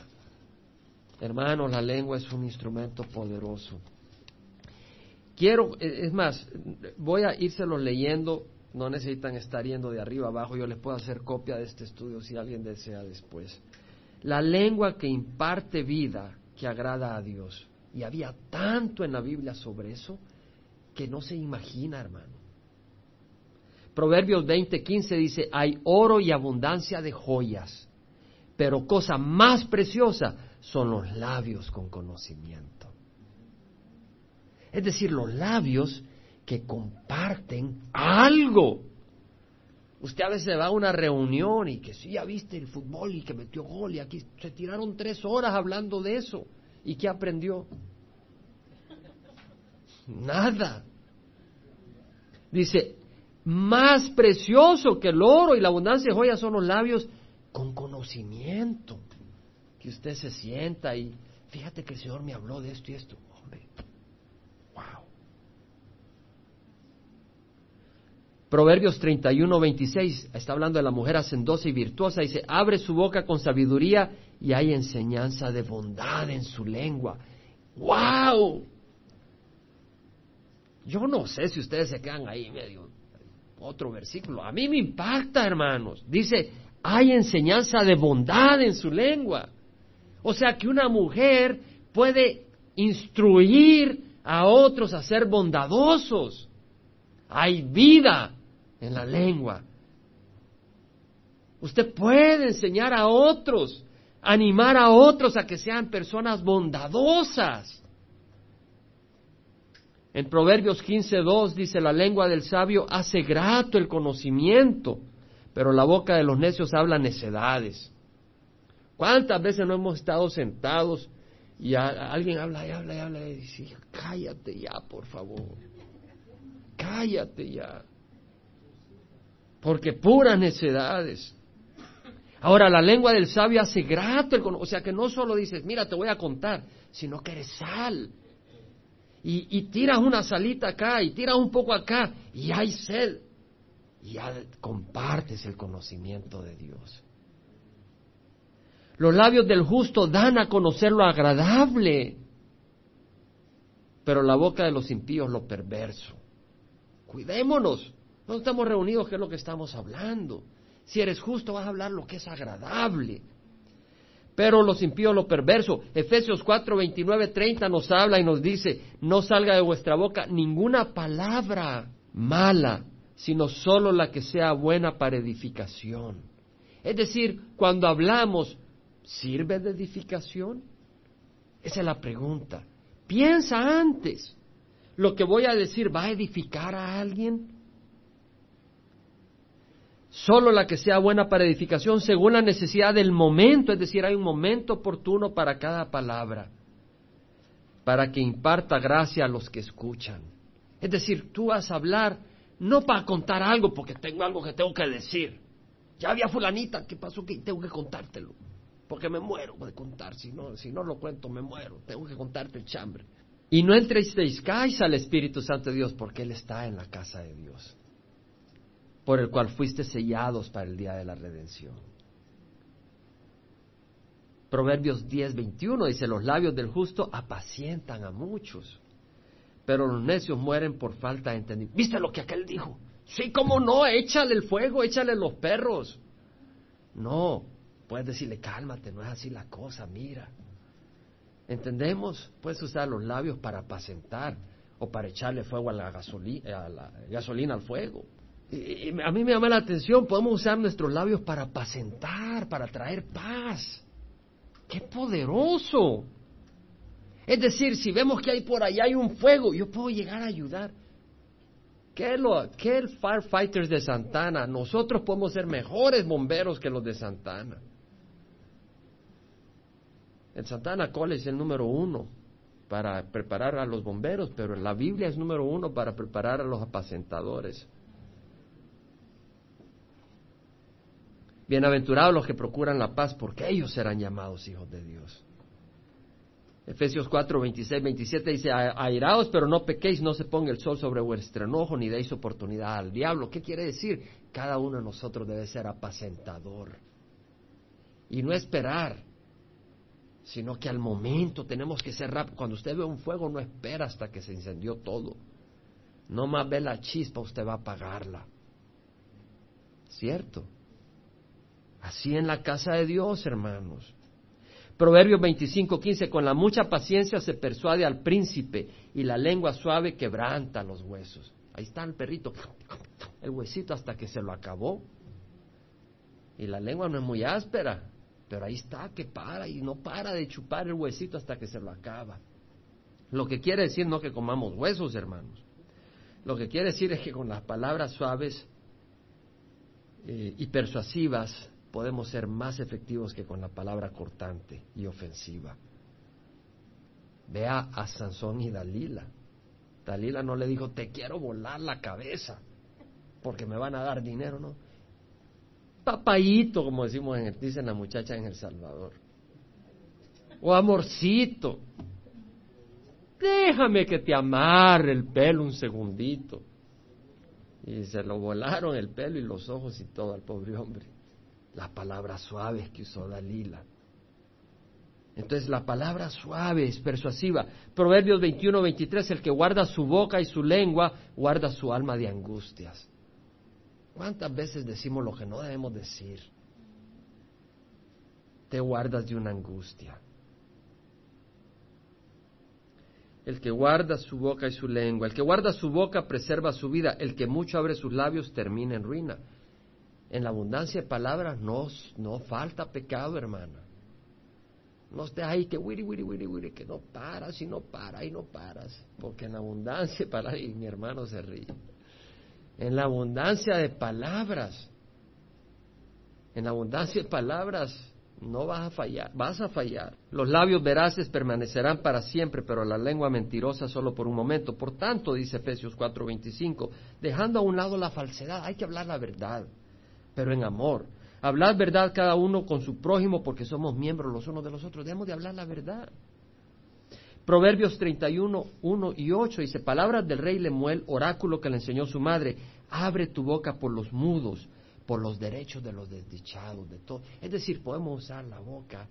Hermanos, la lengua es un instrumento poderoso. Quiero, es más, voy a írselo leyendo no necesitan estar yendo de arriba abajo. Yo les puedo hacer copia de este estudio si alguien desea después. La lengua que imparte vida, que agrada a Dios. Y había tanto en la Biblia sobre eso que no se imagina, hermano. Proverbios 20:15 dice, hay oro y abundancia de joyas, pero cosa más preciosa son los labios con conocimiento. Es decir, los labios que comparten algo. Usted a veces va a una reunión y que sí, ya viste el fútbol y que metió gol y aquí se tiraron tres horas hablando de eso. ¿Y qué aprendió? Nada. Dice, más precioso que el oro y la abundancia de joyas son los labios con conocimiento. Que usted se sienta y fíjate que el Señor me habló de esto y esto. Proverbios 31, 26, está hablando de la mujer hacendosa y virtuosa, dice, abre su boca con sabiduría y hay enseñanza de bondad en su lengua. ¡Wow! Yo no sé si ustedes se quedan ahí medio. Otro versículo. A mí me impacta, hermanos. Dice, hay enseñanza de bondad en su lengua. O sea que una mujer puede instruir a otros a ser bondadosos. Hay vida en la lengua. Usted puede enseñar a otros, animar a otros a que sean personas bondadosas. En Proverbios 15.2 dice, la lengua del sabio hace grato el conocimiento, pero la boca de los necios habla necedades. ¿Cuántas veces no hemos estado sentados y alguien habla y habla y habla y dice, cállate ya, por favor, cállate ya porque puras necedades. Ahora, la lengua del sabio hace grato el O sea, que no solo dices, mira, te voy a contar, sino que eres sal. Y, y tiras una salita acá y tiras un poco acá y hay sed. Y ya compartes el conocimiento de Dios. Los labios del justo dan a conocer lo agradable, pero la boca de los impíos lo perverso. Cuidémonos. No estamos reunidos, ¿qué es lo que estamos hablando? Si eres justo, vas a hablar lo que es agradable. Pero los impíos lo perverso. Efesios 4, 29, 30 nos habla y nos dice, no salga de vuestra boca ninguna palabra mala, sino solo la que sea buena para edificación. Es decir, cuando hablamos, ¿sirve de edificación? Esa es la pregunta. Piensa antes. ¿Lo que voy a decir va a edificar a alguien? Solo la que sea buena para edificación según la necesidad del momento, es decir, hay un momento oportuno para cada palabra, para que imparta gracia a los que escuchan. Es decir, tú vas a hablar no para contar algo, porque tengo algo que tengo que decir. Ya había fulanita, ¿qué pasó? Que tengo que contártelo, porque me muero de contar, si no, si no lo cuento me muero, tengo que contarte el chambre. Y no entristezcáis al Espíritu Santo de Dios, porque Él está en la casa de Dios por el cual fuiste sellados para el día de la redención. Proverbios 10, 21 dice, los labios del justo apacientan a muchos, pero los necios mueren por falta de entendimiento. ¿Viste lo que aquel dijo? Sí, cómo no, échale el fuego, échale los perros. No, puedes decirle, cálmate, no es así la cosa, mira. ¿Entendemos? Puedes usar los labios para apacentar o para echarle fuego a la, gasolina, gasolina al fuego a mí me llama la atención, podemos usar nuestros labios para apacentar, para traer paz. ¡Qué poderoso! Es decir, si vemos que hay por allá hay un fuego, yo puedo llegar a ayudar. ¿Qué, lo, qué el firefighters de Santana? Nosotros podemos ser mejores bomberos que los de Santana. El Santana College es el número uno para preparar a los bomberos, pero la Biblia es número uno para preparar a los apacentadores. Bienaventurados los que procuran la paz, porque ellos serán llamados hijos de Dios. Efesios 4, 26, 27 dice, airaos, pero no pequéis, no se ponga el sol sobre vuestro enojo, ni deis oportunidad al diablo. ¿Qué quiere decir? Cada uno de nosotros debe ser apacentador. Y no esperar, sino que al momento tenemos que ser rápido. Cuando usted ve un fuego, no espera hasta que se incendió todo. No más ve la chispa, usted va a apagarla. ¿Cierto? Así en la casa de Dios, hermanos. Proverbios 25, 15, con la mucha paciencia se persuade al príncipe y la lengua suave quebranta los huesos. Ahí está el perrito, el huesito hasta que se lo acabó. Y la lengua no es muy áspera, pero ahí está que para y no para de chupar el huesito hasta que se lo acaba. Lo que quiere decir no que comamos huesos, hermanos. Lo que quiere decir es que con las palabras suaves eh, y persuasivas podemos ser más efectivos que con la palabra cortante y ofensiva. Vea a Sansón y Dalila. Dalila no le dijo, te quiero volar la cabeza, porque me van a dar dinero, ¿no? Papayito, como decimos en el, dicen la muchacha en El Salvador. O amorcito. Déjame que te amarre el pelo un segundito. Y se lo volaron el pelo y los ojos y todo al pobre hombre las palabras suaves que usó Dalila. Entonces la palabra suave es persuasiva. Proverbios 21, 23, el que guarda su boca y su lengua, guarda su alma de angustias. ¿Cuántas veces decimos lo que no debemos decir? Te guardas de una angustia. El que guarda su boca y su lengua, el que guarda su boca preserva su vida, el que mucho abre sus labios termina en ruina. En la abundancia de palabras no, no falta pecado, hermana. No estés ahí que wiri, wiri, wiri, wiri, que no paras y no paras y no paras. Porque en la abundancia palabras, y mi hermano se ríe. En la abundancia de palabras, en la abundancia de palabras, no vas a fallar, vas a fallar. Los labios veraces permanecerán para siempre, pero la lengua mentirosa solo por un momento. Por tanto, dice Efesios 4:25, dejando a un lado la falsedad, hay que hablar la verdad pero en amor. Hablad verdad cada uno con su prójimo porque somos miembros los unos de los otros. Debemos de hablar la verdad. Proverbios 31, 1 y 8 dice, palabras del rey Lemuel, oráculo que le enseñó su madre, abre tu boca por los mudos, por los derechos de los desdichados, de todo. Es decir, podemos usar la boca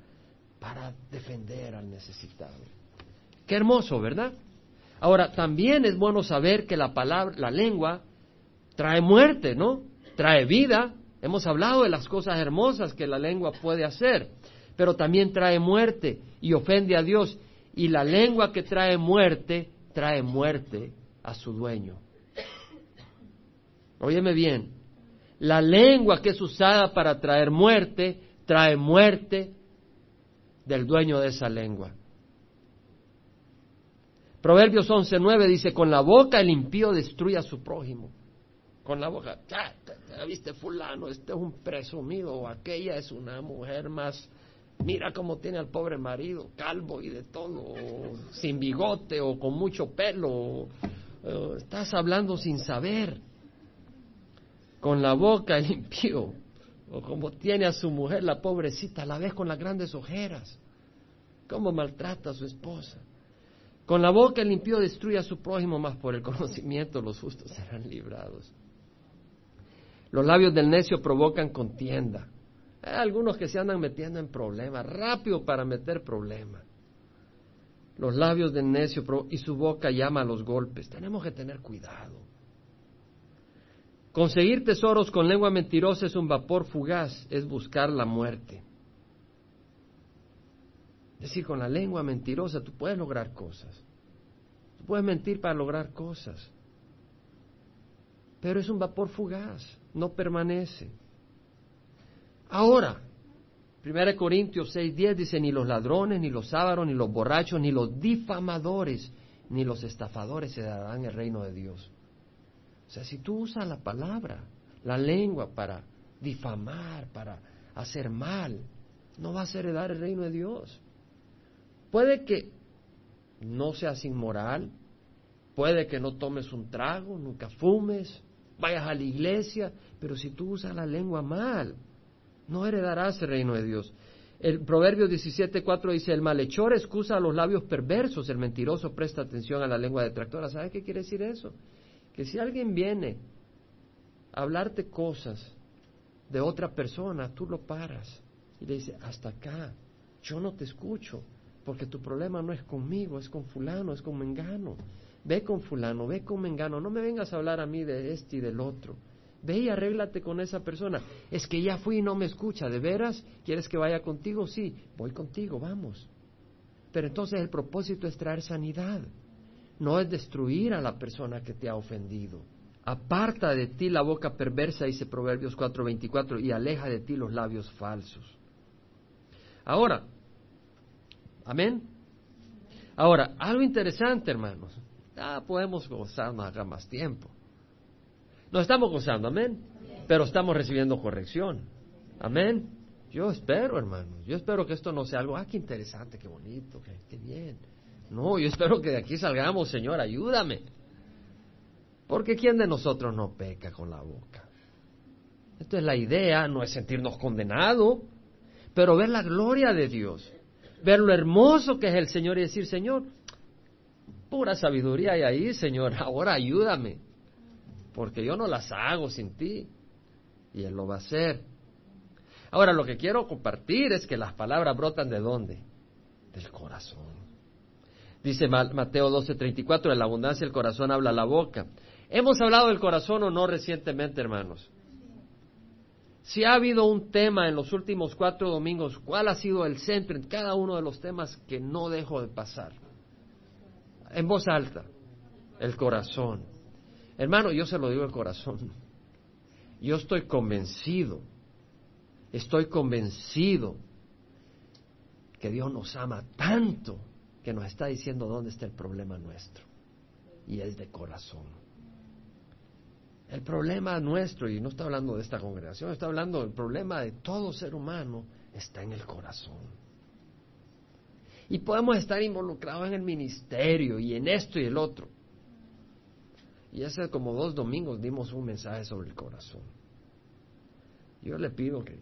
para defender al necesitado. Qué hermoso, ¿verdad? Ahora, también es bueno saber que la palabra, la lengua, trae muerte, ¿no? Trae vida. Hemos hablado de las cosas hermosas que la lengua puede hacer, pero también trae muerte y ofende a Dios y la lengua que trae muerte, trae muerte a su dueño. Óyeme bien, la lengua que es usada para traer muerte, trae muerte del dueño de esa lengua. Proverbios 11.9 dice, con la boca el impío destruye a su prójimo. Con la boca, ya, viste fulano, este es un presumido, o aquella es una mujer más Mira cómo tiene al pobre marido, calvo y de todo, sin bigote o con mucho pelo. estás hablando sin saber. Con la boca [LAUGHS] limpio. O como tiene a su mujer la pobrecita, la ves con las grandes ojeras. Cómo maltrata a su esposa. Con la boca limpio destruye a su prójimo, más por el [LAUGHS] conocimiento los justos serán librados. Los labios del necio provocan contienda. Hay algunos que se andan metiendo en problemas, rápido para meter problemas. Los labios del necio y su boca llama a los golpes. Tenemos que tener cuidado. Conseguir tesoros con lengua mentirosa es un vapor fugaz, es buscar la muerte. Es decir, con la lengua mentirosa tú puedes lograr cosas. Tú puedes mentir para lograr cosas. Pero es un vapor fugaz, no permanece. Ahora, 1 Corintios 6:10 dice, ni los ladrones, ni los ávaros, ni los borrachos, ni los difamadores, ni los estafadores se darán el reino de Dios. O sea, si tú usas la palabra, la lengua para difamar, para hacer mal, no vas a heredar el reino de Dios. Puede que no seas inmoral, puede que no tomes un trago, nunca fumes, vayas a la iglesia, pero si tú usas la lengua mal, no heredarás el reino de Dios. El Proverbio 17.4 dice, el malhechor excusa a los labios perversos, el mentiroso presta atención a la lengua detractora. ¿Sabes qué quiere decir eso? Que si alguien viene a hablarte cosas de otra persona, tú lo paras y le dices, hasta acá, yo no te escucho, porque tu problema no es conmigo, es con fulano, es con mengano. Ve con fulano, ve con mengano, no me vengas a hablar a mí de este y del otro. Ve y arréglate con esa persona. Es que ya fui y no me escucha. ¿De veras? ¿Quieres que vaya contigo? Sí, voy contigo, vamos. Pero entonces el propósito es traer sanidad. No es destruir a la persona que te ha ofendido. Aparta de ti la boca perversa, dice Proverbios 4:24, y aleja de ti los labios falsos. Ahora, amén. Ahora, algo interesante, hermanos. Ah, podemos gozarnos acá más tiempo. Nos estamos gozando, amén. Pero estamos recibiendo corrección. Amén. Yo espero, hermanos. Yo espero que esto no sea algo, ah, qué interesante, qué bonito, qué, bien. No, yo espero que de aquí salgamos, Señor, ayúdame. Porque ¿quién de nosotros no peca con la boca? Entonces la idea no es sentirnos condenados, pero ver la gloria de Dios, ver lo hermoso que es el Señor y decir, Señor, pura sabiduría hay ahí, Señor, ahora ayúdame porque yo no las hago sin ti. Y Él lo va a hacer. Ahora, lo que quiero compartir es que las palabras brotan de dónde? Del corazón. Dice Mateo 12:34, de la abundancia del corazón habla la boca. ¿Hemos hablado del corazón o no recientemente, hermanos? Si ha habido un tema en los últimos cuatro domingos, ¿cuál ha sido el centro en cada uno de los temas que no dejo de pasar? En voz alta, el corazón. Hermano, yo se lo digo de corazón. Yo estoy convencido, estoy convencido que Dios nos ama tanto que nos está diciendo dónde está el problema nuestro. Y es de corazón. El problema nuestro, y no está hablando de esta congregación, está hablando del problema de todo ser humano, está en el corazón. Y podemos estar involucrados en el ministerio y en esto y el otro. Y hace como dos domingos dimos un mensaje sobre el corazón. Yo le pido que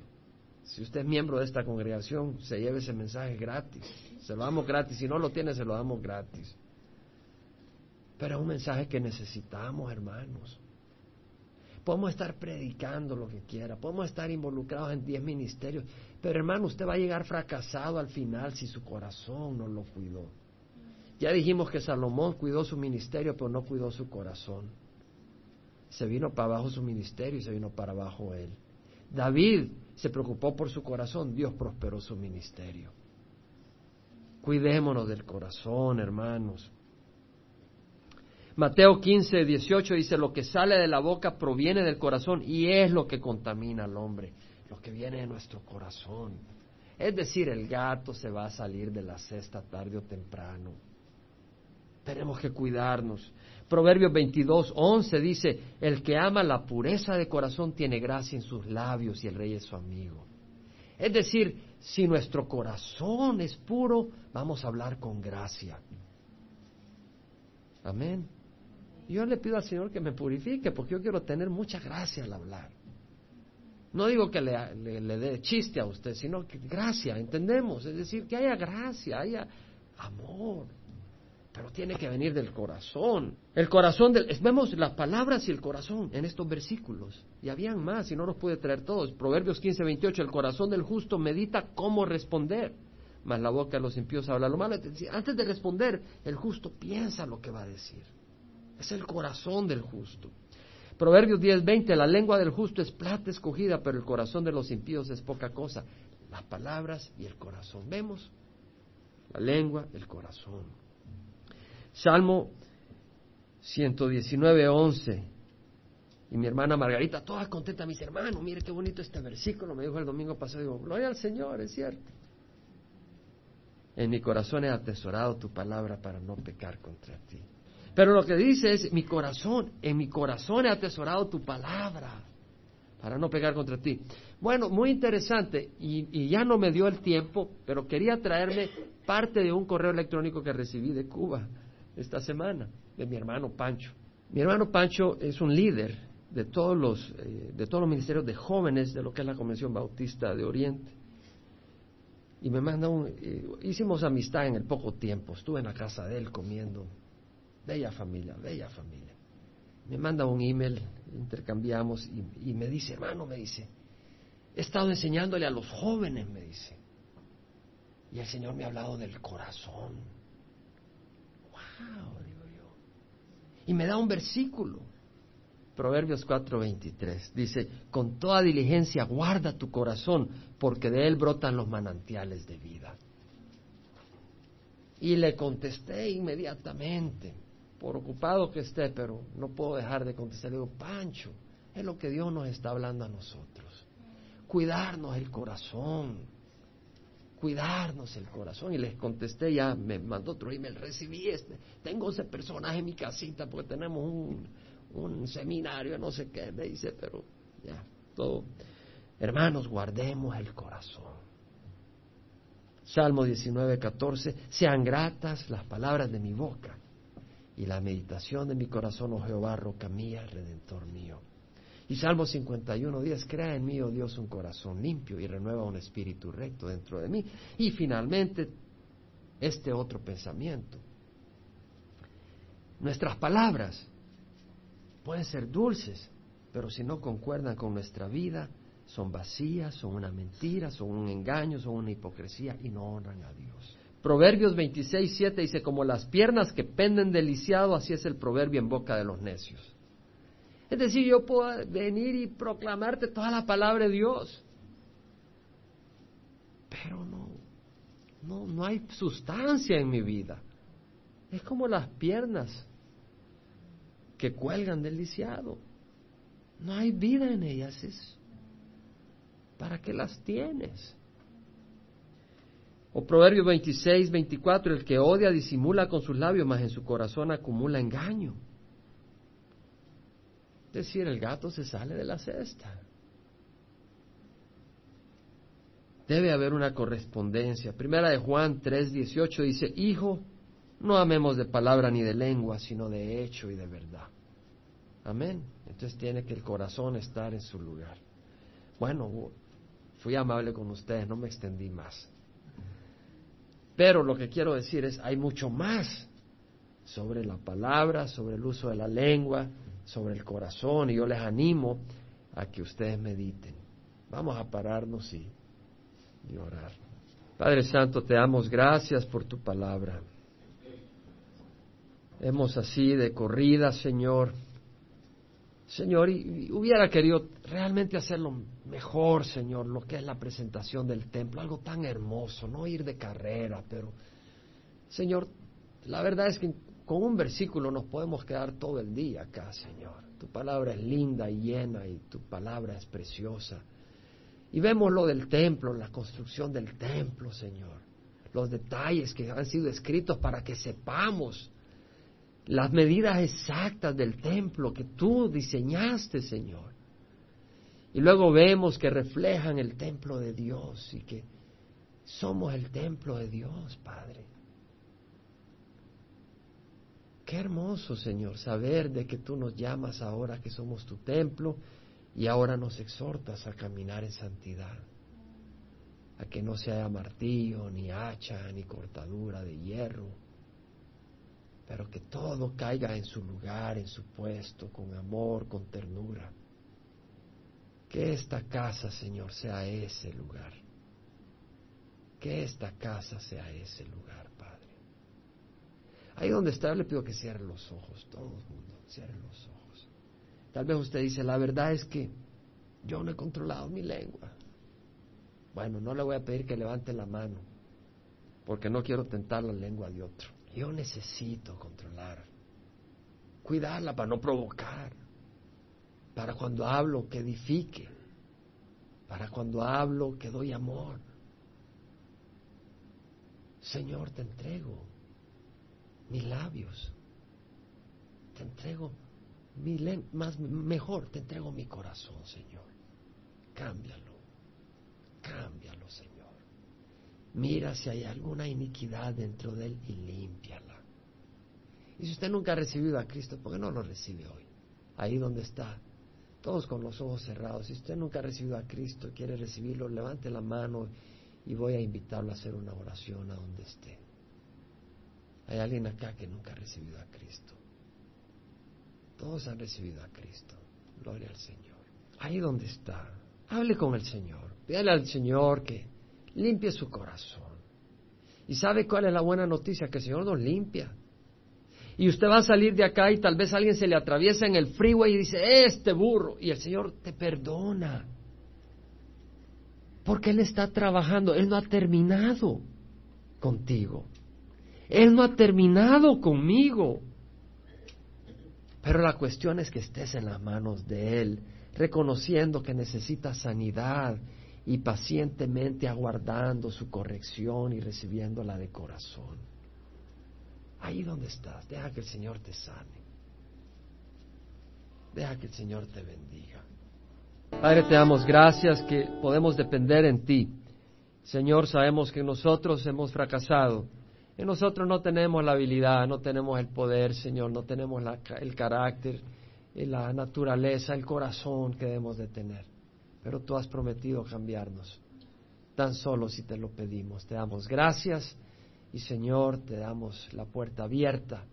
Si usted es miembro de esta congregación, se lleve ese mensaje gratis. Se lo damos gratis. Si no lo tiene, se lo damos gratis. Pero es un mensaje que necesitamos, hermanos. Podemos estar predicando lo que quiera, podemos estar involucrados en diez ministerios, pero hermano, usted va a llegar fracasado al final si su corazón no lo cuidó. Ya dijimos que Salomón cuidó su ministerio, pero no cuidó su corazón. Se vino para abajo su ministerio y se vino para abajo él. David se preocupó por su corazón, Dios prosperó su ministerio. Cuidémonos del corazón, hermanos. Mateo 15, 18 dice, lo que sale de la boca proviene del corazón y es lo que contamina al hombre, lo que viene de nuestro corazón. Es decir, el gato se va a salir de la cesta tarde o temprano. Tenemos que cuidarnos. Proverbios 22, 11 dice, el que ama la pureza de corazón tiene gracia en sus labios y el rey es su amigo. Es decir, si nuestro corazón es puro, vamos a hablar con gracia. Amén. Yo le pido al Señor que me purifique porque yo quiero tener mucha gracia al hablar. No digo que le, le, dé chiste a usted, sino que gracia, entendemos. Es decir, que haya gracia, haya amor. Pero tiene que venir del corazón. El corazón del... Vemos las palabras y el corazón en estos versículos. Y habían más, y no los pude traer todos. Proverbios 15, 28. El corazón del justo medita cómo responder. Mas la boca de los impíos habla lo malo. Antes de responder, el justo piensa lo que va a decir. Es el corazón del justo. Proverbios 10:20, la lengua del justo es plata escogida, pero el corazón de los impíos es poca cosa. Las palabras y el corazón. ¿Vemos? La lengua, el corazón. Salmo 119:11. Y mi hermana Margarita, toda contenta, mis hermanos, mire qué bonito este versículo, me dijo el domingo pasado, digo, gloria al Señor, es cierto. En mi corazón he atesorado tu palabra para no pecar contra ti. Pero lo que dice es, mi corazón, en mi corazón he atesorado tu palabra para no pegar contra ti. Bueno, muy interesante, y, ya no me dio el tiempo, pero quería traerme parte de un correo electrónico que recibí de Cuba esta semana, de mi hermano Pancho. Mi hermano Pancho es un líder de todos los, eh, de todos los ministerios de jóvenes de lo que es la Convención Bautista de Oriente. Y me manda un, eh, hicimos amistad en el poco tiempo, estuve en la casa de él comiendo Bella familia, bella familia. Me manda un email, intercambiamos y, me dice, hermano, me dice, he estado enseñándole a los jóvenes, me dice. Y el Señor me ha hablado del corazón. Y me da un versículo. Proverbios 4:23 dice, con toda diligencia guarda tu corazón, porque de él brotan los manantiales de vida. Y le contesté inmediatamente por ocupado que esté, pero no puedo dejar de contestar. Le digo, Pancho, es lo que Dios nos está hablando a nosotros. Cuidarnos el corazón. Cuidarnos el corazón. Y les contesté, ya me mandó otro email, recibí este. Tengo ese personaje en mi casita porque tenemos un, un seminario, no sé qué, me dice, pero ya, todo. Hermanos, guardemos el corazón. Salmo 19, 14, sean gratas las palabras de mi boca y la meditación de mi corazón, oh Jehová, roca mía, redentor mío. Y Salmo 51, 10, crea en mí, oh Dios, un corazón limpio y renueva un espíritu recto dentro de mí. Y finalmente, este otro pensamiento. Nuestras palabras pueden ser dulces, pero si no concuerdan con nuestra vida, son vacías, son una mentira, son un engaño, son una hipocresía y no honran a Dios. Proverbios 26, 7 dice, como las piernas que penden del lisiado, así es el proverbio en boca de los necios. Es decir, yo puedo venir y proclamarte toda la palabra de Dios, pero no, no, no hay sustancia en mi vida. Es como las piernas que cuelgan del lisiado. No hay vida en ellas. Es, ¿Para qué las tienes? O Proverbio 26, 24, el que odia disimula con sus labios, mas en su corazón acumula engaño. Decir, el gato se sale de la cesta. Debe haber una correspondencia. Primera de Juan 3, 18 dice, Hijo, no amemos de palabra ni de lengua, sino de hecho y de verdad. Amén. Entonces tiene que el corazón estar en su lugar. Bueno, fui amable con ustedes, no me extendí más. Pero lo que quiero decir es, hay mucho más sobre la palabra, sobre el uso de la lengua, sobre el corazón, y yo les animo a que ustedes mediten. Vamos a pararnos y, y orar. Padre Santo, te damos gracias por tu palabra. Hemos así de corrida, Señor. Señor, y, hubiera querido realmente hacerlo mejor, Señor, lo que es la presentación del templo, algo tan hermoso, no ir de carrera, pero, Señor, la verdad es que con un versículo nos podemos quedar todo el día acá, Señor. Tu palabra es linda y llena y tu palabra es preciosa. Y vemos lo del templo, la construcción del templo, Señor. Los detalles que han sido escritos para que sepamos las medidas exactas del templo que tú diseñaste, Señor. Y luego vemos que reflejan el templo de Dios y que somos el templo de Dios, Padre. Qué hermoso, Señor, saber de que tú nos llamas ahora que somos tu templo y ahora nos exhortas a caminar en santidad, a que no sea martillo, ni hacha, ni cortadura de hierro, pero que todo caiga en su lugar, en su puesto, con amor, con ternura. Que esta casa, Señor, sea ese lugar. Que esta casa sea ese lugar. Ahí donde está, le pido que cierre los ojos, todo el mundo, cierre los ojos. Tal vez usted dice, la verdad es que yo no he controlado mi lengua. Bueno, no le voy a pedir que levante la mano, porque no quiero tentar la lengua de otro. Yo necesito controlar, cuidarla para no provocar, para cuando hablo que edifique, para cuando hablo que doy amor. Señor, te entrego mis labios. Te entrego mi más mejor, te entrego mi corazón, Señor. Cámbialo. Cámbialo, Señor. Mira si hay alguna iniquidad dentro de él y límpiala. Y si usted nunca ha recibido a Cristo, ¿por qué no lo recibe hoy? Ahí donde está, todos con los ojos cerrados. Si usted nunca ha recibido a Cristo quiere recibirlo, levante la mano y voy a invitarlo a hacer una oración a donde esté. Hay alguien acá que nunca ha recibido a Cristo. Todos han recibido a Cristo. Gloria al Señor. Ahí donde está, hable con el Señor. Pídale al Señor que limpie su corazón. ¿Y sabe cuál es la buena noticia? Que el Señor nos limpia. Y usted va a salir de acá y tal vez alguien se le atraviesa en el freeway y dice, este burro. Y el Señor te perdona. Porque Él está trabajando. Él no ha terminado contigo. Él no ha terminado conmigo. Pero la cuestión es que estés en las manos de Él, reconociendo que necesitas sanidad y pacientemente aguardando su corrección y recibiéndola de corazón. Ahí donde estás, deja que el Señor te sane. Deja que el Señor te bendiga. Padre, te damos gracias que podemos depender en ti. Señor, sabemos que nosotros hemos fracasado nosotros no tenemos la habilidad, no tenemos el poder, Señor, no tenemos el carácter, la naturaleza, el corazón que debemos de tener. Pero tú has prometido cambiarnos, tan solo si te lo pedimos. Te damos gracias y Señor, te damos la puerta abierta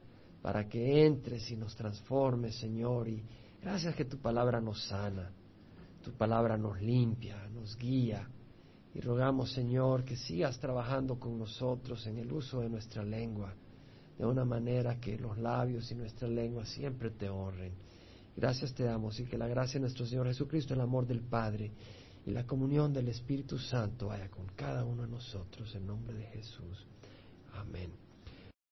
para que entres y nos transformes, Señor. Y gracias que tu palabra nos sana, tu palabra nos limpia, nos guía y rogamos, Señor, que sigas trabajando con nosotros en el uso de nuestra lengua, de una manera que los labios y nuestra lengua siempre te honren. Gracias te damos y que la gracia de nuestro Señor Jesucristo, el amor del Padre y la comunión del Espíritu Santo vaya con cada uno de nosotros en nombre de Jesús.